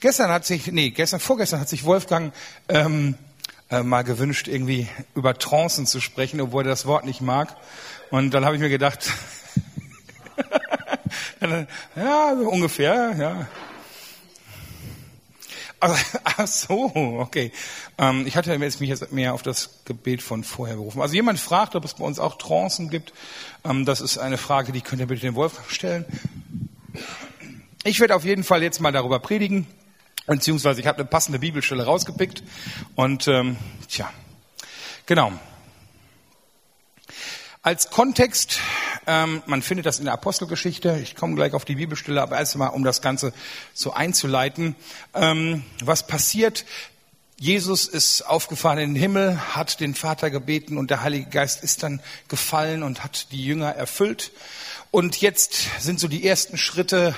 Gestern hat sich, nee, gestern, vorgestern hat sich Wolfgang ähm, äh, mal gewünscht, irgendwie über Trancen zu sprechen, obwohl er das Wort nicht mag. Und dann habe ich mir gedacht, ja, so ungefähr, ja. Ach so, okay. Ähm, ich hatte jetzt mich jetzt mehr auf das Gebet von vorher berufen. Also jemand fragt, ob es bei uns auch Trancen gibt. Ähm, das ist eine Frage, die könnt ihr bitte den Wolfgang stellen. Ich werde auf jeden Fall jetzt mal darüber predigen, beziehungsweise ich habe eine passende Bibelstelle rausgepickt. Und ähm, tja, genau. Als Kontext, ähm, man findet das in der Apostelgeschichte, ich komme gleich auf die Bibelstelle, aber erst einmal, um das Ganze so einzuleiten. Ähm, was passiert? Jesus ist aufgefahren in den Himmel, hat den Vater gebeten und der Heilige Geist ist dann gefallen und hat die Jünger erfüllt. Und jetzt sind so die ersten Schritte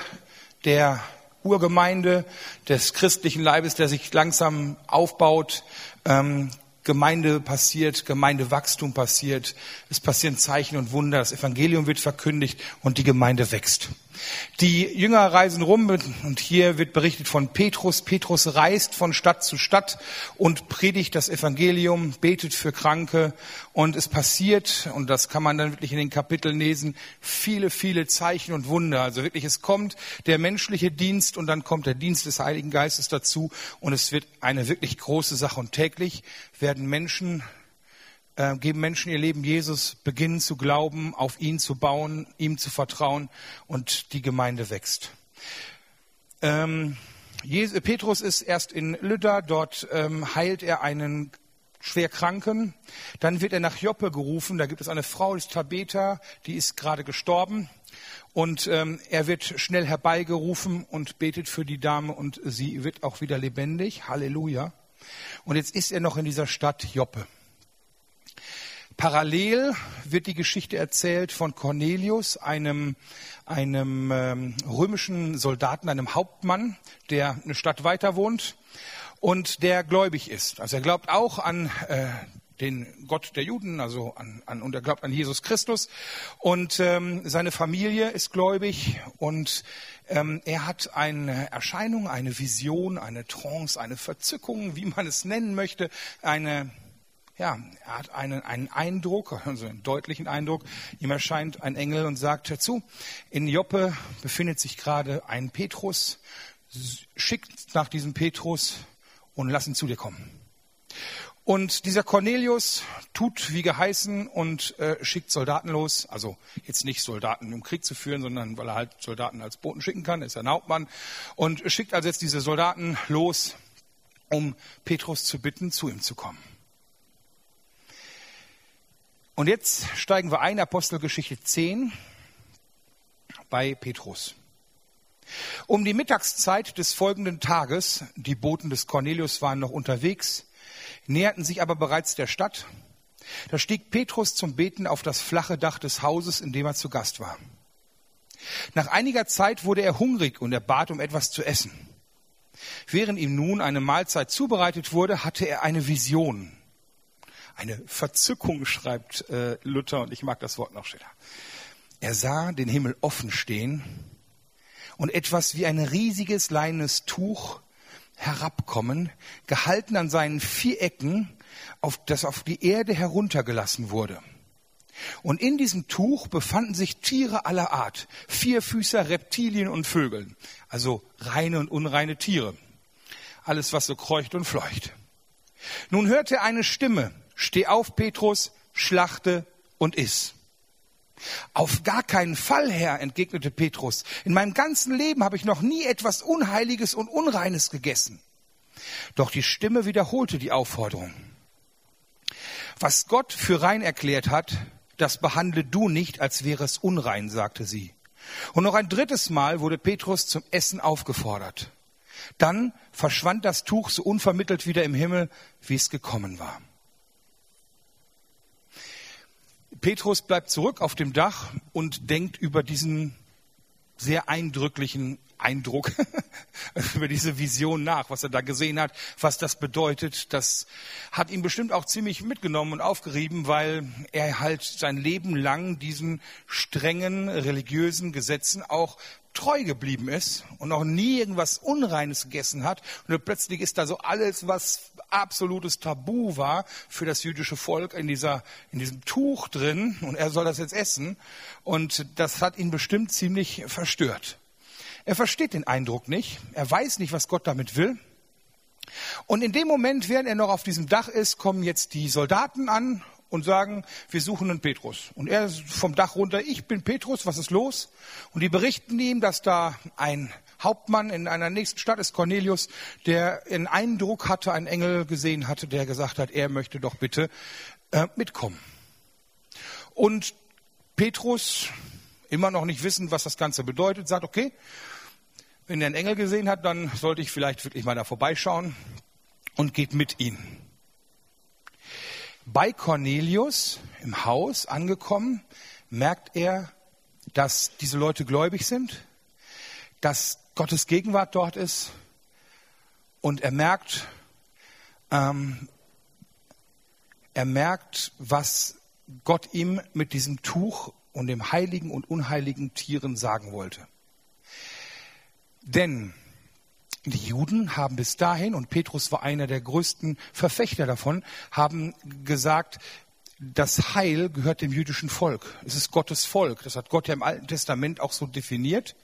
der Urgemeinde, des christlichen Leibes, der sich langsam aufbaut. Ähm, Gemeinde passiert, Gemeindewachstum passiert, es passieren Zeichen und Wunder, das Evangelium wird verkündigt und die Gemeinde wächst. Die Jünger reisen rum und hier wird berichtet von Petrus. Petrus reist von Stadt zu Stadt und predigt das Evangelium, betet für Kranke und es passiert, und das kann man dann wirklich in den Kapiteln lesen, viele, viele Zeichen und Wunder. Also wirklich, es kommt der menschliche Dienst und dann kommt der Dienst des Heiligen Geistes dazu und es wird eine wirklich große Sache und täglich werden Menschen äh, geben Menschen ihr Leben Jesus, beginnen zu glauben, auf ihn zu bauen, ihm zu vertrauen und die Gemeinde wächst. Ähm, Jesus, Petrus ist erst in Lydda, dort ähm, heilt er einen schwer Kranken. Dann wird er nach Joppe gerufen, da gibt es eine Frau, die ist Tabetha, die ist gerade gestorben. Und ähm, er wird schnell herbeigerufen und betet für die Dame und sie wird auch wieder lebendig. Halleluja. Und jetzt ist er noch in dieser Stadt Joppe. Parallel wird die Geschichte erzählt von Cornelius, einem, einem ähm, römischen Soldaten, einem Hauptmann, der eine Stadt weiter wohnt und der gläubig ist. Also er glaubt auch an äh, den Gott der Juden, also an, an und er glaubt an Jesus Christus und ähm, seine Familie ist gläubig und ähm, er hat eine Erscheinung, eine Vision, eine Trance, eine Verzückung, wie man es nennen möchte, eine ja, er hat einen, einen Eindruck, also einen deutlichen Eindruck. Ihm erscheint ein Engel und sagt, dazu, in Joppe befindet sich gerade ein Petrus, schickt nach diesem Petrus und lass ihn zu dir kommen. Und dieser Cornelius tut wie geheißen und äh, schickt Soldaten los. Also jetzt nicht Soldaten um Krieg zu führen, sondern weil er halt Soldaten als Boten schicken kann, ist ein Hauptmann. Und schickt also jetzt diese Soldaten los, um Petrus zu bitten, zu ihm zu kommen. Und jetzt steigen wir ein, Apostelgeschichte 10 bei Petrus. Um die Mittagszeit des folgenden Tages, die Boten des Cornelius waren noch unterwegs, näherten sich aber bereits der Stadt. Da stieg Petrus zum Beten auf das flache Dach des Hauses, in dem er zu Gast war. Nach einiger Zeit wurde er hungrig und er bat um etwas zu essen. Während ihm nun eine Mahlzeit zubereitet wurde, hatte er eine Vision eine Verzückung, schreibt äh, Luther, und ich mag das Wort noch schneller. Er sah den Himmel offen stehen und etwas wie ein riesiges leines Tuch herabkommen, gehalten an seinen vier Ecken, auf, das auf die Erde heruntergelassen wurde. Und in diesem Tuch befanden sich Tiere aller Art, Vierfüßer, Reptilien und Vögeln, also reine und unreine Tiere. Alles, was so kreucht und fleucht. Nun hörte er eine Stimme, Steh auf, Petrus, schlachte und iss. Auf gar keinen Fall, Herr, entgegnete Petrus. In meinem ganzen Leben habe ich noch nie etwas Unheiliges und Unreines gegessen. Doch die Stimme wiederholte die Aufforderung. Was Gott für rein erklärt hat, das behandle du nicht, als wäre es unrein, sagte sie. Und noch ein drittes Mal wurde Petrus zum Essen aufgefordert. Dann verschwand das Tuch so unvermittelt wieder im Himmel, wie es gekommen war. Petrus bleibt zurück auf dem Dach und denkt über diesen sehr eindrücklichen Eindruck über diese Vision nach, was er da gesehen hat, was das bedeutet. Das hat ihn bestimmt auch ziemlich mitgenommen und aufgerieben, weil er halt sein Leben lang diesen strengen religiösen Gesetzen auch treu geblieben ist und noch nie irgendwas Unreines gegessen hat. Und plötzlich ist da so alles, was absolutes Tabu war für das jüdische Volk in dieser, in diesem Tuch drin. Und er soll das jetzt essen. Und das hat ihn bestimmt ziemlich verstört. Er versteht den Eindruck nicht. Er weiß nicht, was Gott damit will. Und in dem Moment, während er noch auf diesem Dach ist, kommen jetzt die Soldaten an und sagen, wir suchen einen Petrus. Und er vom Dach runter, ich bin Petrus, was ist los? Und die berichten ihm, dass da ein Hauptmann in einer nächsten Stadt ist, Cornelius, der einen Eindruck hatte, einen Engel gesehen hatte, der gesagt hat, er möchte doch bitte äh, mitkommen. Und Petrus, immer noch nicht wissen, was das Ganze bedeutet, sagt, okay, wenn er einen Engel gesehen hat, dann sollte ich vielleicht wirklich mal da vorbeischauen und geht mit ihm bei Cornelius im Haus angekommen, merkt er, dass diese Leute gläubig sind, dass Gottes Gegenwart dort ist und er merkt, ähm, er merkt, was Gott ihm mit diesem Tuch und dem heiligen und unheiligen Tieren sagen wollte. Denn die Juden haben bis dahin, und Petrus war einer der größten Verfechter davon, haben gesagt, das Heil gehört dem jüdischen Volk. Es ist Gottes Volk. Das hat Gott ja im Alten Testament auch so definiert.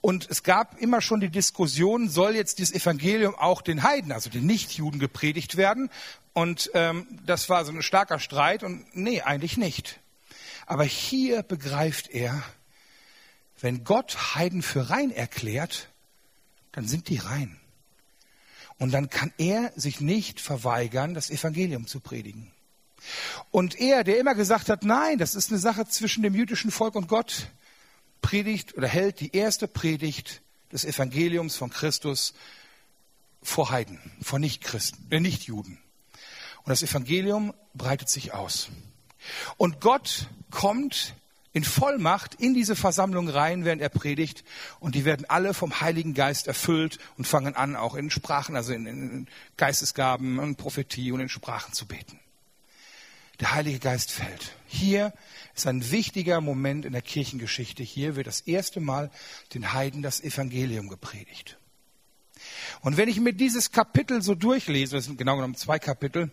Und es gab immer schon die Diskussion, soll jetzt dieses Evangelium auch den Heiden, also den Nichtjuden, gepredigt werden? Und ähm, das war so ein starker Streit. Und nee, eigentlich nicht. Aber hier begreift er, wenn Gott Heiden für rein erklärt, dann sind die rein. Und dann kann er sich nicht verweigern, das Evangelium zu predigen. Und er, der immer gesagt hat, nein, das ist eine Sache zwischen dem jüdischen Volk und Gott, predigt oder hält die erste Predigt des Evangeliums von Christus vor Heiden, vor Nichtchristen, äh, Nichtjuden. Und das Evangelium breitet sich aus. Und Gott kommt in Vollmacht in diese Versammlung rein, während er predigt. Und die werden alle vom Heiligen Geist erfüllt und fangen an, auch in Sprachen, also in, in Geistesgaben und Prophetie und in Sprachen zu beten. Der Heilige Geist fällt. Hier ist ein wichtiger Moment in der Kirchengeschichte. Hier wird das erste Mal den Heiden das Evangelium gepredigt. Und wenn ich mir dieses Kapitel so durchlese, das sind genau genommen zwei Kapitel,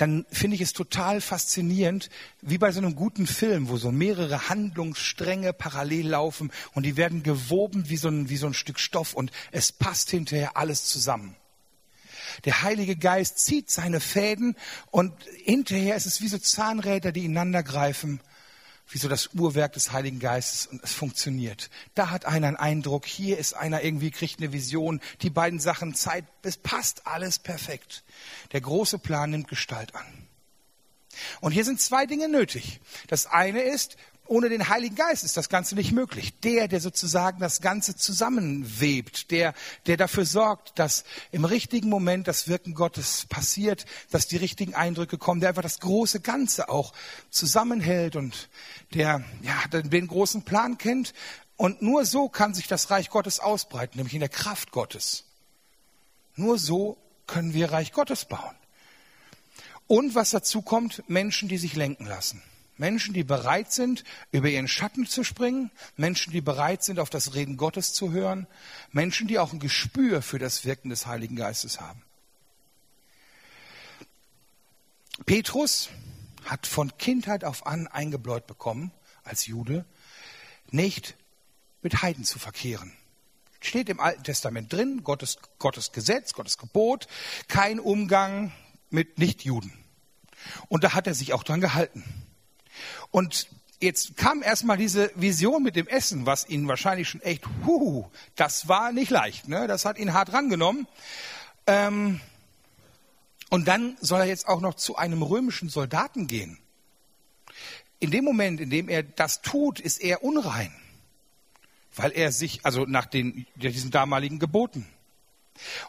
dann finde ich es total faszinierend, wie bei so einem guten Film, wo so mehrere Handlungsstränge parallel laufen und die werden gewoben wie so ein, wie so ein Stück Stoff und es passt hinterher alles zusammen. Der Heilige Geist zieht seine Fäden und hinterher ist es wie so Zahnräder, die ineinander greifen wie so das Uhrwerk des Heiligen Geistes und es funktioniert. Da hat einer einen Eindruck, hier ist einer irgendwie, kriegt eine Vision, die beiden Sachen Zeit, es passt alles perfekt. Der große Plan nimmt Gestalt an. Und hier sind zwei Dinge nötig. Das eine ist, ohne den Heiligen Geist ist das Ganze nicht möglich. Der, der sozusagen das Ganze zusammenwebt, der, der dafür sorgt, dass im richtigen Moment das Wirken Gottes passiert, dass die richtigen Eindrücke kommen, der einfach das große Ganze auch zusammenhält und der ja, den großen Plan kennt. Und nur so kann sich das Reich Gottes ausbreiten, nämlich in der Kraft Gottes. Nur so können wir Reich Gottes bauen. Und was dazu kommt, Menschen, die sich lenken lassen. Menschen, die bereit sind, über ihren Schatten zu springen, Menschen, die bereit sind, auf das Reden Gottes zu hören, Menschen, die auch ein Gespür für das Wirken des Heiligen Geistes haben. Petrus hat von Kindheit auf an eingebläut bekommen, als Jude, nicht mit Heiden zu verkehren. Steht im Alten Testament drin, Gottes, Gottes Gesetz, Gottes Gebot, kein Umgang mit Nichtjuden. Und da hat er sich auch dran gehalten. Und jetzt kam erstmal diese Vision mit dem Essen, was ihn wahrscheinlich schon echt, huhu, das war nicht leicht. Ne? Das hat ihn hart rangenommen. Ähm, und dann soll er jetzt auch noch zu einem römischen Soldaten gehen. In dem Moment, in dem er das tut, ist er unrein, weil er sich, also nach den, diesen damaligen Geboten.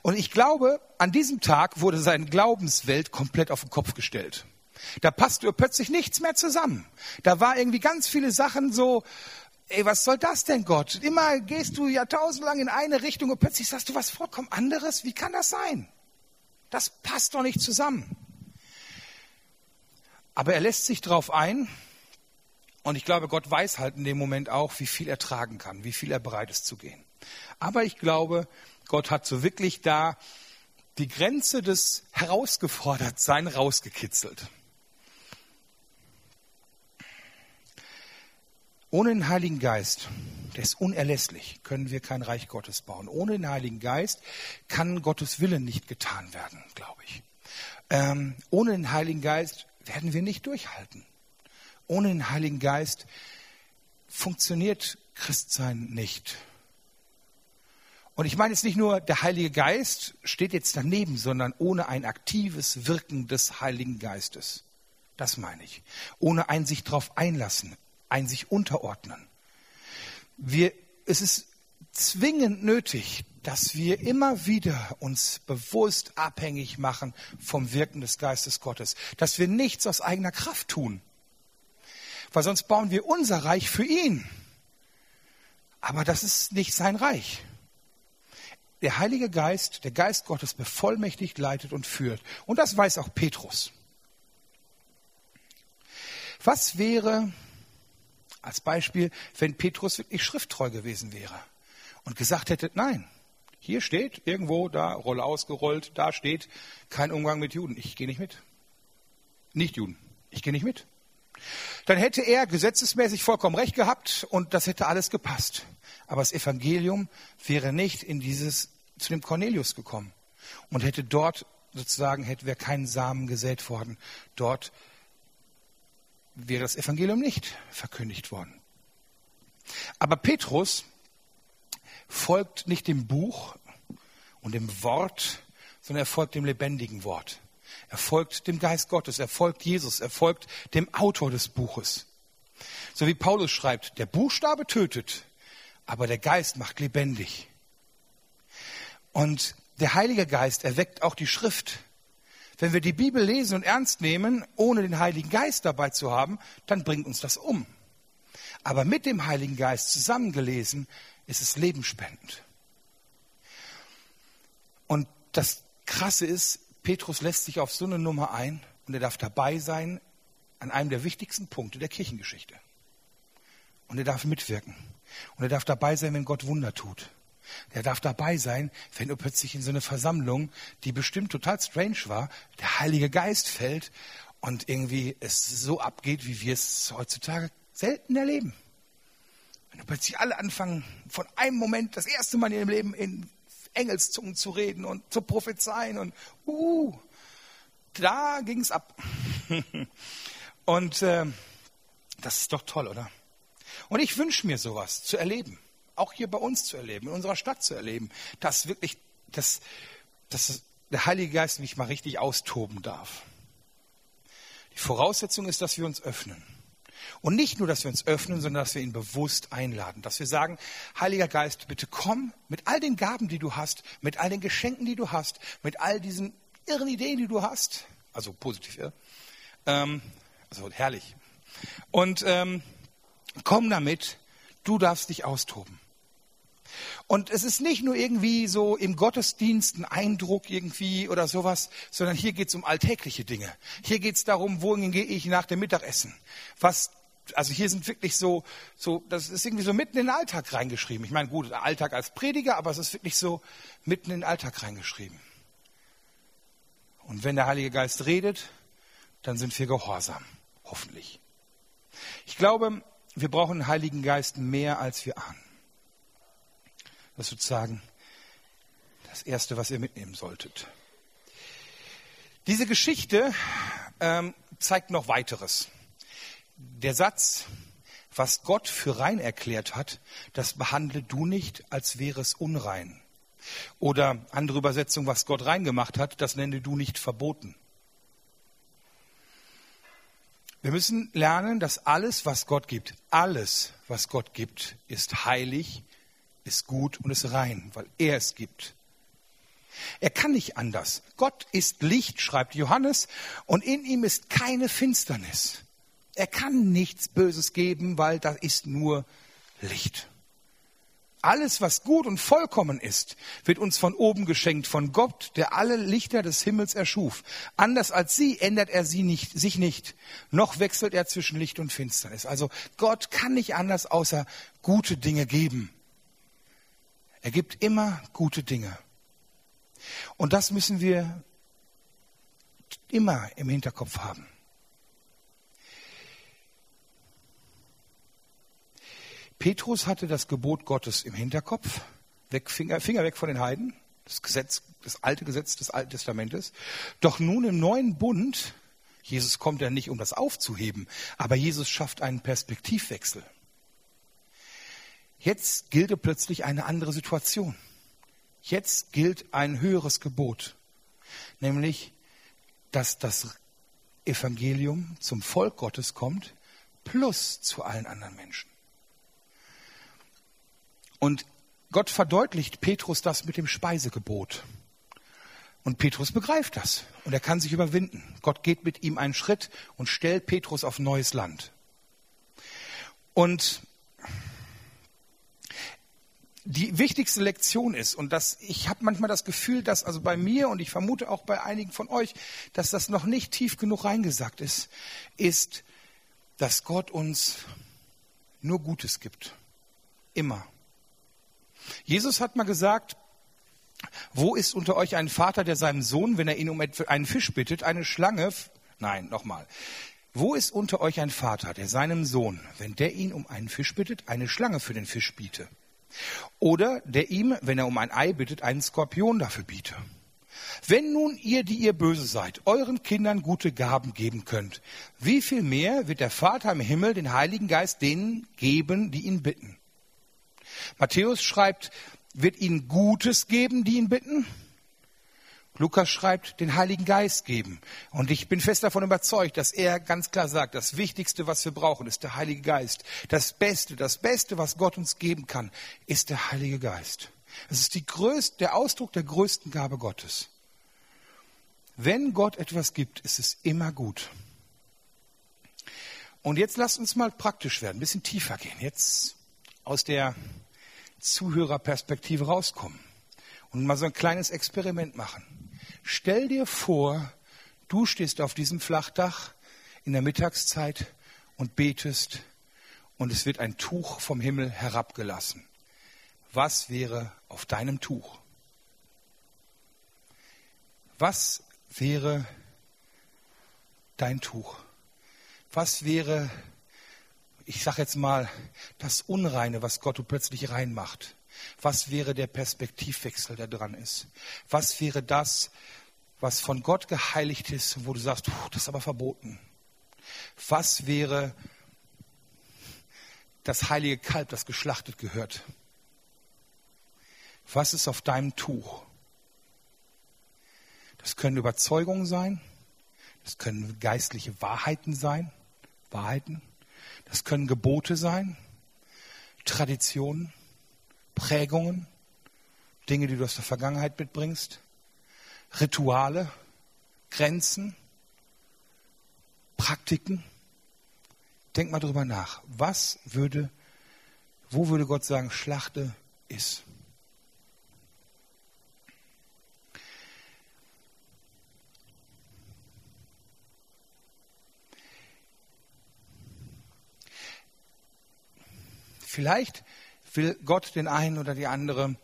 Und ich glaube, an diesem Tag wurde seine Glaubenswelt komplett auf den Kopf gestellt. Da passte plötzlich nichts mehr zusammen. Da war irgendwie ganz viele Sachen so, ey, was soll das denn, Gott? Immer gehst du jahrtausendlang in eine Richtung und plötzlich sagst du was vollkommen anderes. Wie kann das sein? Das passt doch nicht zusammen. Aber er lässt sich darauf ein. Und ich glaube, Gott weiß halt in dem Moment auch, wie viel er tragen kann, wie viel er bereit ist zu gehen. Aber ich glaube, Gott hat so wirklich da die Grenze des Herausgefordertsein rausgekitzelt. Ohne den Heiligen Geist, der ist unerlässlich, können wir kein Reich Gottes bauen. Ohne den Heiligen Geist kann Gottes Willen nicht getan werden, glaube ich. Ähm, ohne den Heiligen Geist werden wir nicht durchhalten. Ohne den Heiligen Geist funktioniert Christsein nicht. Und ich meine jetzt nicht nur, der Heilige Geist steht jetzt daneben, sondern ohne ein aktives Wirken des Heiligen Geistes. Das meine ich. Ohne ein sich darauf einlassen, ein sich unterordnen. Wir, es ist zwingend nötig, dass wir immer wieder uns bewusst abhängig machen vom Wirken des Geistes Gottes, dass wir nichts aus eigener Kraft tun, weil sonst bauen wir unser Reich für ihn. Aber das ist nicht sein Reich. Der Heilige Geist, der Geist Gottes bevollmächtigt, leitet und führt. Und das weiß auch Petrus. Was wäre, als Beispiel, wenn Petrus wirklich schrifttreu gewesen wäre und gesagt hätte, nein, hier steht irgendwo, da Rolle ausgerollt, da steht kein Umgang mit Juden. Ich gehe nicht mit. Nicht Juden. Ich gehe nicht mit. Dann hätte er gesetzesmäßig vollkommen recht gehabt und das hätte alles gepasst. Aber das Evangelium wäre nicht in dieses, zu dem Cornelius gekommen und hätte dort sozusagen, hätte wäre kein Samen gesät worden, dort wäre das Evangelium nicht verkündigt worden. Aber Petrus folgt nicht dem Buch und dem Wort, sondern er folgt dem lebendigen Wort. Er folgt dem Geist Gottes, er folgt Jesus, er folgt dem Autor des Buches. So wie Paulus schreibt, der Buchstabe tötet, aber der Geist macht lebendig. Und der Heilige Geist erweckt auch die Schrift. Wenn wir die Bibel lesen und ernst nehmen, ohne den Heiligen Geist dabei zu haben, dann bringt uns das um. Aber mit dem Heiligen Geist zusammengelesen ist es lebenspendend. Und das Krasse ist, Petrus lässt sich auf so eine Nummer ein und er darf dabei sein an einem der wichtigsten Punkte der Kirchengeschichte. Und er darf mitwirken. Und er darf dabei sein, wenn Gott Wunder tut. Der darf dabei sein, wenn du plötzlich in so eine Versammlung, die bestimmt total strange war, der Heilige Geist fällt und irgendwie es so abgeht, wie wir es heutzutage selten erleben. Wenn du plötzlich alle anfangen, von einem Moment das erste Mal in ihrem Leben in Engelszungen zu reden und zu prophezeien und uh, da ging es ab. und äh, das ist doch toll, oder? Und ich wünsche mir sowas zu erleben auch hier bei uns zu erleben, in unserer Stadt zu erleben, dass wirklich dass, dass der Heilige Geist mich mal richtig austoben darf. Die Voraussetzung ist, dass wir uns öffnen. Und nicht nur, dass wir uns öffnen, sondern dass wir ihn bewusst einladen. Dass wir sagen, Heiliger Geist, bitte komm mit all den Gaben, die du hast, mit all den Geschenken, die du hast, mit all diesen irren Ideen, die du hast. Also positiv, ja. Ähm, also herrlich. Und ähm, komm damit, du darfst dich austoben. Und es ist nicht nur irgendwie so im Gottesdienst ein Eindruck irgendwie oder sowas, sondern hier geht es um alltägliche Dinge. Hier geht es darum, wohin gehe ich nach dem Mittagessen? Was, also hier sind wirklich so, so, das ist irgendwie so mitten in den Alltag reingeschrieben. Ich meine, gut, Alltag als Prediger, aber es ist wirklich so mitten in den Alltag reingeschrieben. Und wenn der Heilige Geist redet, dann sind wir gehorsam. Hoffentlich. Ich glaube, wir brauchen den Heiligen Geist mehr, als wir ahnen. Das ist sozusagen das Erste, was ihr mitnehmen solltet. Diese Geschichte ähm, zeigt noch weiteres. Der Satz, was Gott für rein erklärt hat, das behandle du nicht, als wäre es unrein. Oder andere Übersetzung, was Gott rein gemacht hat, das nenne du nicht verboten. Wir müssen lernen, dass alles, was Gott gibt, alles, was Gott gibt, ist heilig, ist gut und ist rein, weil er es gibt. Er kann nicht anders. Gott ist Licht, schreibt Johannes, und in ihm ist keine Finsternis. Er kann nichts Böses geben, weil da ist nur Licht. Alles, was gut und vollkommen ist, wird uns von oben geschenkt, von Gott, der alle Lichter des Himmels erschuf. Anders als sie ändert er sie nicht, sich nicht, noch wechselt er zwischen Licht und Finsternis. Also Gott kann nicht anders, außer gute Dinge geben. Er gibt immer gute Dinge. Und das müssen wir immer im Hinterkopf haben. Petrus hatte das Gebot Gottes im Hinterkopf, weg, Finger, Finger weg von den Heiden, das Gesetz, das alte Gesetz des Alten Testamentes. Doch nun im neuen Bund, Jesus kommt ja nicht, um das aufzuheben, aber Jesus schafft einen Perspektivwechsel. Jetzt gilt plötzlich eine andere Situation. Jetzt gilt ein höheres Gebot, nämlich, dass das Evangelium zum Volk Gottes kommt, plus zu allen anderen Menschen. Und Gott verdeutlicht Petrus das mit dem Speisegebot. Und Petrus begreift das und er kann sich überwinden. Gott geht mit ihm einen Schritt und stellt Petrus auf neues Land. Und die wichtigste Lektion ist, und das, ich habe manchmal das Gefühl, dass also bei mir und ich vermute auch bei einigen von euch, dass das noch nicht tief genug reingesagt ist, ist, dass Gott uns nur Gutes gibt. Immer. Jesus hat mal gesagt, wo ist unter euch ein Vater, der seinem Sohn, wenn er ihn um einen Fisch bittet, eine Schlange, nein, nochmal. Wo ist unter euch ein Vater, der seinem Sohn, wenn der ihn um einen Fisch bittet, eine Schlange für den Fisch biete? Oder der ihm, wenn er um ein Ei bittet, einen Skorpion dafür biete? Wenn nun ihr, die ihr böse seid, euren Kindern gute Gaben geben könnt, wie viel mehr wird der Vater im Himmel den Heiligen Geist denen geben, die ihn bitten? Matthäus schreibt, wird ihnen Gutes geben, die ihn bitten. Lukas schreibt, den Heiligen Geist geben. Und ich bin fest davon überzeugt, dass er ganz klar sagt, das Wichtigste, was wir brauchen, ist der Heilige Geist. Das Beste, das Beste, was Gott uns geben kann, ist der Heilige Geist. Es ist die größte, der Ausdruck der größten Gabe Gottes. Wenn Gott etwas gibt, ist es immer gut. Und jetzt lasst uns mal praktisch werden, ein bisschen tiefer gehen. Jetzt aus der Zuhörerperspektive rauskommen und mal so ein kleines Experiment machen. Stell dir vor, du stehst auf diesem Flachdach in der Mittagszeit und betest und es wird ein Tuch vom Himmel herabgelassen. Was wäre auf deinem Tuch? Was wäre dein Tuch? Was wäre ich sage jetzt mal, das Unreine, was Gott plötzlich reinmacht. Was wäre der Perspektivwechsel, der dran ist? Was wäre das, was von Gott geheiligt ist, wo du sagst, das ist aber verboten? Was wäre das heilige Kalb, das geschlachtet gehört? Was ist auf deinem Tuch? Das können Überzeugungen sein, das können geistliche Wahrheiten sein, Wahrheiten. Das können Gebote sein, Traditionen, Prägungen, Dinge, die du aus der Vergangenheit mitbringst, Rituale, Grenzen, Praktiken. Denk mal drüber nach. Was würde, wo würde Gott sagen, Schlachte ist? Vielleicht will Gott den einen oder die andere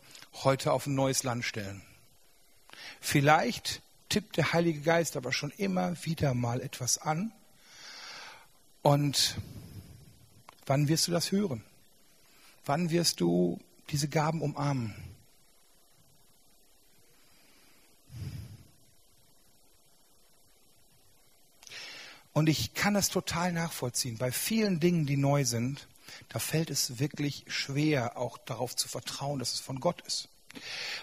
heute auf ein neues Land stellen. Vielleicht tippt der Heilige Geist aber schon immer wieder mal etwas an. Und wann wirst du das hören? Wann wirst du diese Gaben umarmen? Und ich kann das total nachvollziehen. Bei vielen Dingen, die neu sind, da fällt es wirklich schwer, auch darauf zu vertrauen, dass es von Gott ist.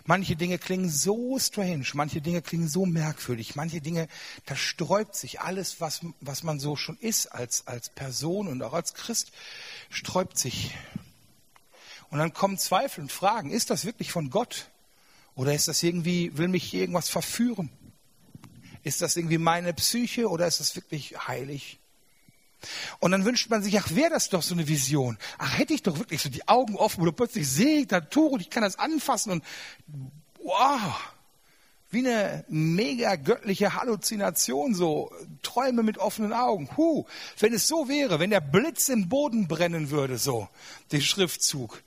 Manche Dinge klingen so strange, manche Dinge klingen so merkwürdig, manche Dinge, da sträubt sich alles, was, was man so schon ist als, als Person und auch als Christ, sträubt sich. Und dann kommen Zweifel und Fragen, ist das wirklich von Gott? Oder ist das irgendwie, will mich irgendwas verführen? Ist das irgendwie meine Psyche oder ist das wirklich heilig? Und dann wünscht man sich, ach, wäre das doch so eine Vision. Ach, hätte ich doch wirklich so die Augen offen, du plötzlich sehe ich da Tuch und ich kann das anfassen und wow, wie eine mega göttliche Halluzination, so Träume mit offenen Augen. Huh, wenn es so wäre, wenn der Blitz im Boden brennen würde, so, der Schriftzug.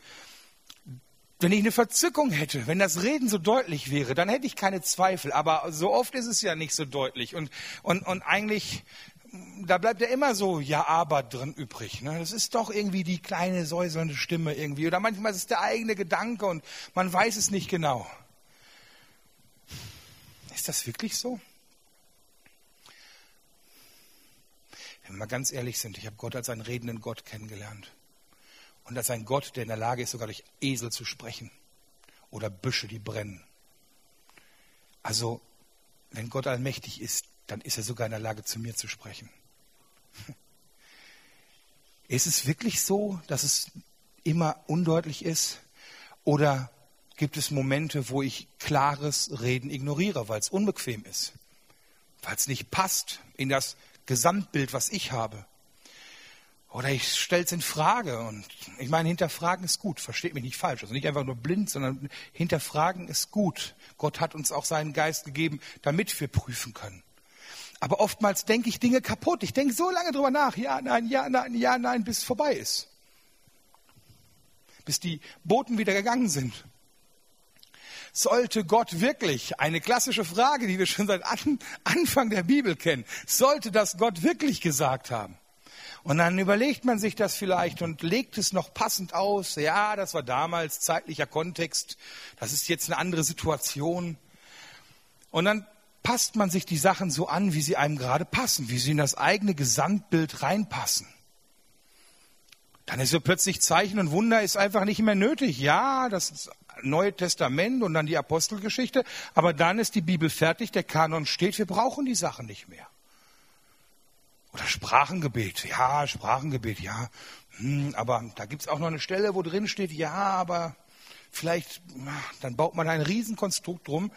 Wenn ich eine Verzückung hätte, wenn das Reden so deutlich wäre, dann hätte ich keine Zweifel. Aber so oft ist es ja nicht so deutlich. Und, und, und eigentlich da bleibt ja immer so Ja, aber drin übrig. Ne? Das ist doch irgendwie die kleine säuselnde Stimme irgendwie. Oder manchmal ist es der eigene Gedanke und man weiß es nicht genau. Ist das wirklich so? Wenn wir mal ganz ehrlich sind, ich habe Gott als einen redenden Gott kennengelernt. Und als ein Gott, der in der Lage ist, sogar durch Esel zu sprechen. Oder Büsche, die brennen. Also, wenn Gott allmächtig ist, dann ist er sogar in der Lage, zu mir zu sprechen. Ist es wirklich so, dass es immer undeutlich ist? Oder gibt es Momente, wo ich klares Reden ignoriere, weil es unbequem ist, weil es nicht passt in das Gesamtbild, was ich habe? Oder ich stelle es in Frage und ich meine, hinterfragen ist gut, versteht mich nicht falsch. Also nicht einfach nur blind, sondern hinterfragen ist gut. Gott hat uns auch seinen Geist gegeben, damit wir prüfen können. Aber oftmals denke ich Dinge kaputt. Ich denke so lange drüber nach. Ja, nein, ja, nein, ja, nein, bis es vorbei ist. Bis die Boten wieder gegangen sind. Sollte Gott wirklich, eine klassische Frage, die wir schon seit Anfang der Bibel kennen, sollte das Gott wirklich gesagt haben? Und dann überlegt man sich das vielleicht und legt es noch passend aus. Ja, das war damals zeitlicher Kontext. Das ist jetzt eine andere Situation. Und dann passt man sich die Sachen so an, wie sie einem gerade passen, wie sie in das eigene Gesamtbild reinpassen. Dann ist so plötzlich Zeichen und Wunder ist einfach nicht mehr nötig. Ja, das Neue Testament und dann die Apostelgeschichte, aber dann ist die Bibel fertig, der Kanon steht, wir brauchen die Sachen nicht mehr. Oder Sprachengebet, ja, Sprachengebet, ja. Hm, aber da gibt es auch noch eine Stelle, wo drin steht, ja, aber vielleicht, dann baut man ein Riesenkonstrukt drum.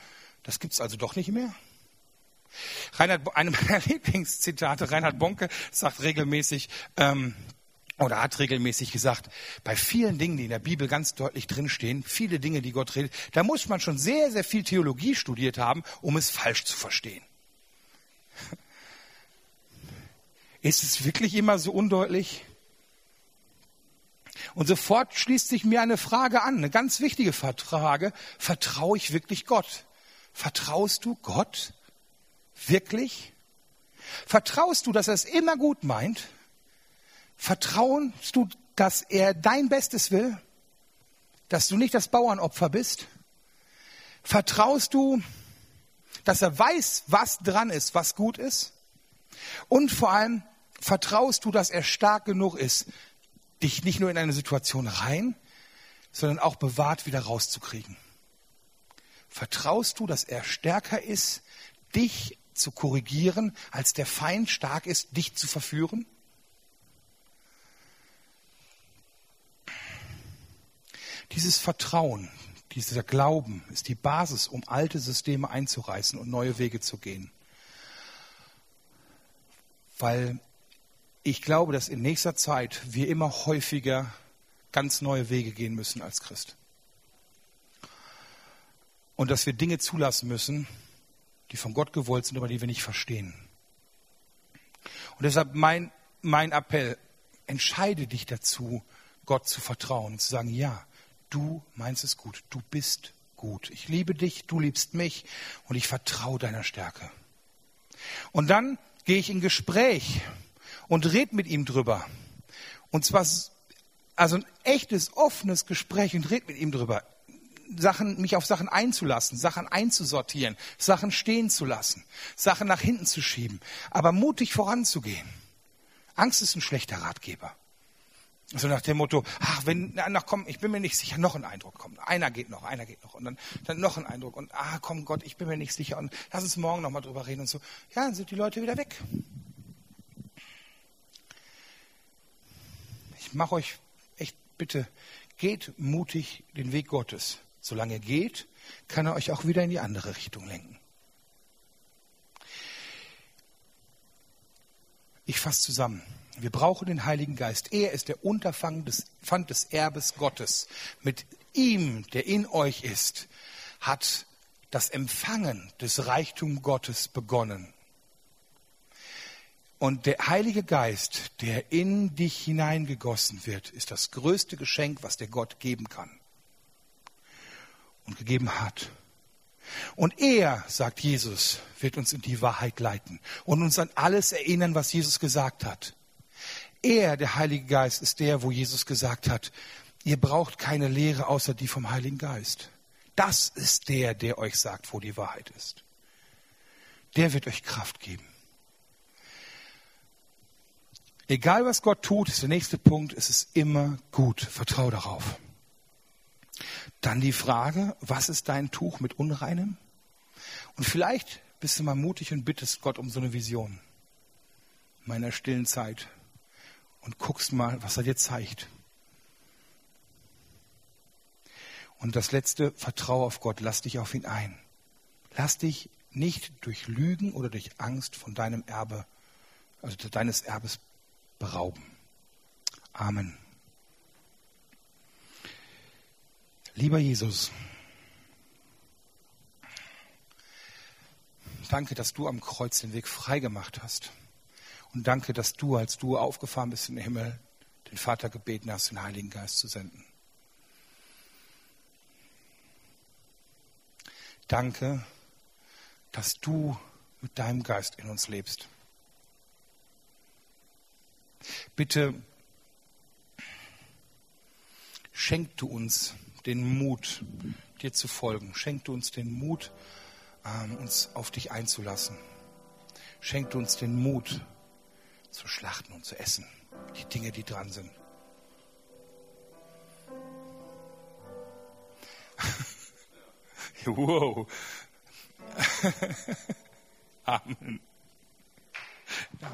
Das gibt es also doch nicht mehr. Reinhard, einem meiner Lieblingszitate, Reinhard Bonke sagt regelmäßig, ähm, oder hat regelmäßig gesagt, bei vielen Dingen, die in der Bibel ganz deutlich drinstehen, viele Dinge, die Gott redet, da muss man schon sehr, sehr viel Theologie studiert haben, um es falsch zu verstehen. Ist es wirklich immer so undeutlich? Und sofort schließt sich mir eine Frage an, eine ganz wichtige Frage. Vertraue ich wirklich Gott? Vertraust du Gott? Wirklich? Vertraust du, dass er es immer gut meint? Vertraust du, dass er dein Bestes will? Dass du nicht das Bauernopfer bist? Vertraust du, dass er weiß, was dran ist, was gut ist? Und vor allem, vertraust du, dass er stark genug ist, dich nicht nur in eine Situation rein, sondern auch bewahrt wieder rauszukriegen? Vertraust du, dass er stärker ist, dich zu korrigieren, als der Feind stark ist, dich zu verführen? Dieses Vertrauen, dieser Glauben ist die Basis, um alte Systeme einzureißen und neue Wege zu gehen. Weil ich glaube, dass in nächster Zeit wir immer häufiger ganz neue Wege gehen müssen als Christ. Und dass wir Dinge zulassen müssen, die von Gott gewollt sind, aber die wir nicht verstehen. Und deshalb mein, mein Appell, entscheide dich dazu, Gott zu vertrauen, zu sagen, ja, du meinst es gut, du bist gut. Ich liebe dich, du liebst mich und ich vertraue deiner Stärke. Und dann gehe ich in Gespräch und red mit ihm drüber. Und zwar also ein echtes, offenes Gespräch und red mit ihm drüber. Sachen, mich auf Sachen einzulassen, Sachen einzusortieren, Sachen stehen zu lassen, Sachen nach hinten zu schieben, aber mutig voranzugehen. Angst ist ein schlechter Ratgeber. So nach dem Motto, ach, wenn, na, komm, ich bin mir nicht sicher, noch ein Eindruck kommt. Einer geht noch, einer geht noch. Und dann, dann noch ein Eindruck. Und, ah, komm Gott, ich bin mir nicht sicher. Und lass uns morgen nochmal drüber reden und so. Ja, dann sind die Leute wieder weg. Ich mache euch echt bitte, geht mutig den Weg Gottes. Solange er geht, kann er euch auch wieder in die andere Richtung lenken. Ich fasse zusammen. Wir brauchen den Heiligen Geist. Er ist der Unterpfand des, Pfand des Erbes Gottes. Mit ihm, der in euch ist, hat das Empfangen des Reichtums Gottes begonnen. Und der Heilige Geist, der in dich hineingegossen wird, ist das größte Geschenk, was der Gott geben kann und gegeben hat. Und er, sagt Jesus, wird uns in die Wahrheit leiten und uns an alles erinnern, was Jesus gesagt hat. Er, der Heilige Geist, ist der, wo Jesus gesagt hat, ihr braucht keine Lehre außer die vom Heiligen Geist. Das ist der, der euch sagt, wo die Wahrheit ist. Der wird euch Kraft geben. Egal was Gott tut, ist der nächste Punkt, es ist immer gut. Vertrau darauf. Dann die Frage, was ist dein Tuch mit Unreinem? Und vielleicht bist du mal mutig und bittest Gott um so eine Vision in meiner stillen Zeit und guckst mal, was er dir zeigt. Und das letzte, vertraue auf Gott, lass dich auf ihn ein. Lass dich nicht durch Lügen oder durch Angst von deinem Erbe, also deines Erbes berauben. Amen. Lieber Jesus, danke, dass du am Kreuz den Weg frei gemacht hast. Und danke, dass du, als du aufgefahren bist in den Himmel, den Vater gebeten hast, den Heiligen Geist zu senden. Danke, dass du mit deinem Geist in uns lebst. Bitte schenk du uns den Mut, dir zu folgen. Schenk du uns den Mut, ähm, uns auf dich einzulassen. Schenk du uns den Mut, zu schlachten und zu essen. Die Dinge, die dran sind. wow. Amen. Ja.